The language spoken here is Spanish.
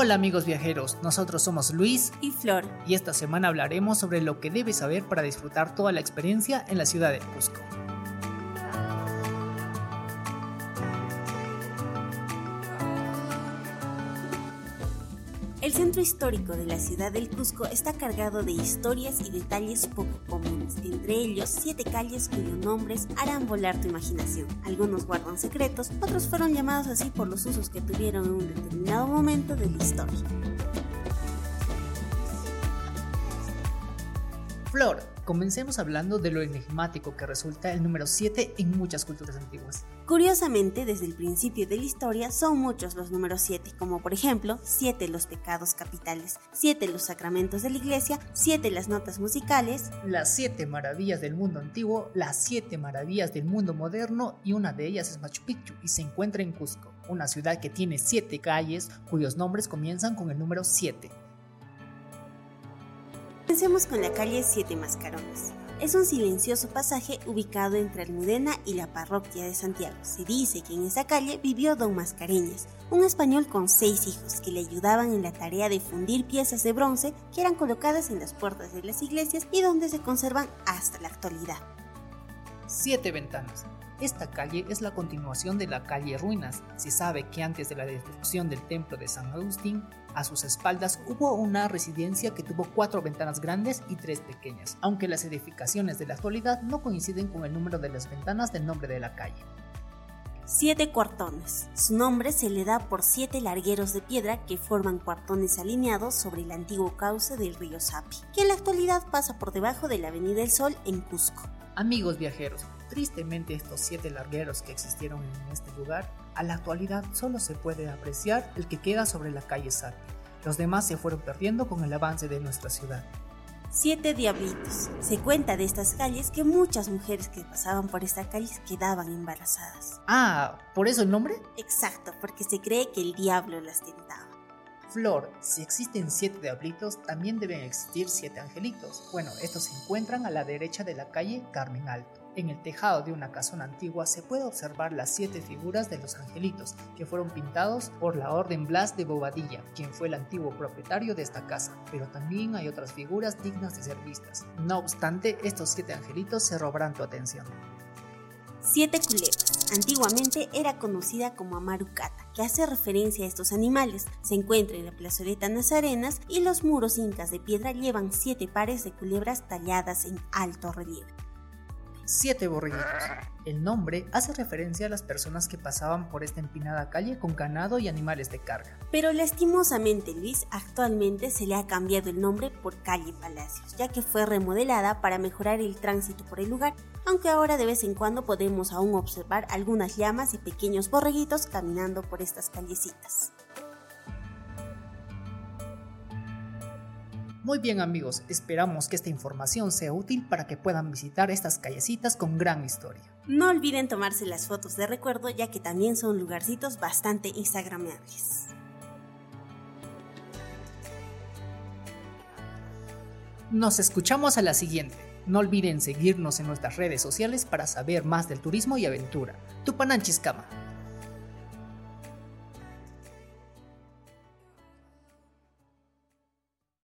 Hola amigos viajeros, nosotros somos Luis y Flor y esta semana hablaremos sobre lo que debes saber para disfrutar toda la experiencia en la ciudad de Cusco. El centro histórico de la ciudad del Cusco está cargado de historias y detalles poco comunes, entre ellos siete calles cuyos nombres harán volar tu imaginación. Algunos guardan secretos, otros fueron llamados así por los usos que tuvieron en un determinado momento de la historia. Flor, comencemos hablando de lo enigmático que resulta el número 7 en muchas culturas antiguas. Curiosamente, desde el principio de la historia son muchos los números 7, como por ejemplo 7 los pecados capitales, 7 los sacramentos de la iglesia, 7 las notas musicales, las 7 maravillas del mundo antiguo, las 7 maravillas del mundo moderno y una de ellas es Machu Picchu y se encuentra en Cusco, una ciudad que tiene 7 calles cuyos nombres comienzan con el número 7. Comencemos con la calle Siete Mascarones. Es un silencioso pasaje ubicado entre Almudena y la parroquia de Santiago. Se dice que en esa calle vivió don Mascareñas, un español con seis hijos que le ayudaban en la tarea de fundir piezas de bronce que eran colocadas en las puertas de las iglesias y donde se conservan hasta la actualidad. Siete ventanas. Esta calle es la continuación de la calle Ruinas. Se sabe que antes de la destrucción del templo de San Agustín, a sus espaldas hubo una residencia que tuvo cuatro ventanas grandes y tres pequeñas, aunque las edificaciones de la actualidad no coinciden con el número de las ventanas del nombre de la calle. Siete cuartones. Su nombre se le da por siete largueros de piedra que forman cuartones alineados sobre el antiguo cauce del río Sapi, que en la actualidad pasa por debajo de la Avenida del Sol en Cusco. Amigos viajeros, tristemente estos siete largueros que existieron en este lugar, a la actualidad solo se puede apreciar el que queda sobre la calle Sapi. Los demás se fueron perdiendo con el avance de nuestra ciudad. Siete Diablitos. Se cuenta de estas calles que muchas mujeres que pasaban por esta calle quedaban embarazadas. Ah, ¿por eso el nombre? Exacto, porque se cree que el diablo las tentaba. Flor, si existen siete diablitos, también deben existir siete angelitos. Bueno, estos se encuentran a la derecha de la calle Carmen Alto. En el tejado de una casona antigua se puede observar las siete figuras de los angelitos, que fueron pintados por la Orden Blas de Bobadilla, quien fue el antiguo propietario de esta casa, pero también hay otras figuras dignas de ser vistas. No obstante, estos siete angelitos se robarán tu atención. Siete culebras. Antiguamente era conocida como Amarucata, que hace referencia a estos animales. Se encuentra en la plazoleta Nazarenas y los muros incas de piedra llevan siete pares de culebras talladas en alto relieve. Siete borreguitos. El nombre hace referencia a las personas que pasaban por esta empinada calle con ganado y animales de carga. Pero lastimosamente, Luis, actualmente se le ha cambiado el nombre por calle Palacios, ya que fue remodelada para mejorar el tránsito por el lugar, aunque ahora de vez en cuando podemos aún observar algunas llamas y pequeños borreguitos caminando por estas callecitas. Muy bien amigos, esperamos que esta información sea útil para que puedan visitar estas callecitas con gran historia. No olviden tomarse las fotos de recuerdo ya que también son lugarcitos bastante instagramables. Nos escuchamos a la siguiente. No olviden seguirnos en nuestras redes sociales para saber más del turismo y aventura. Tupananchiscama.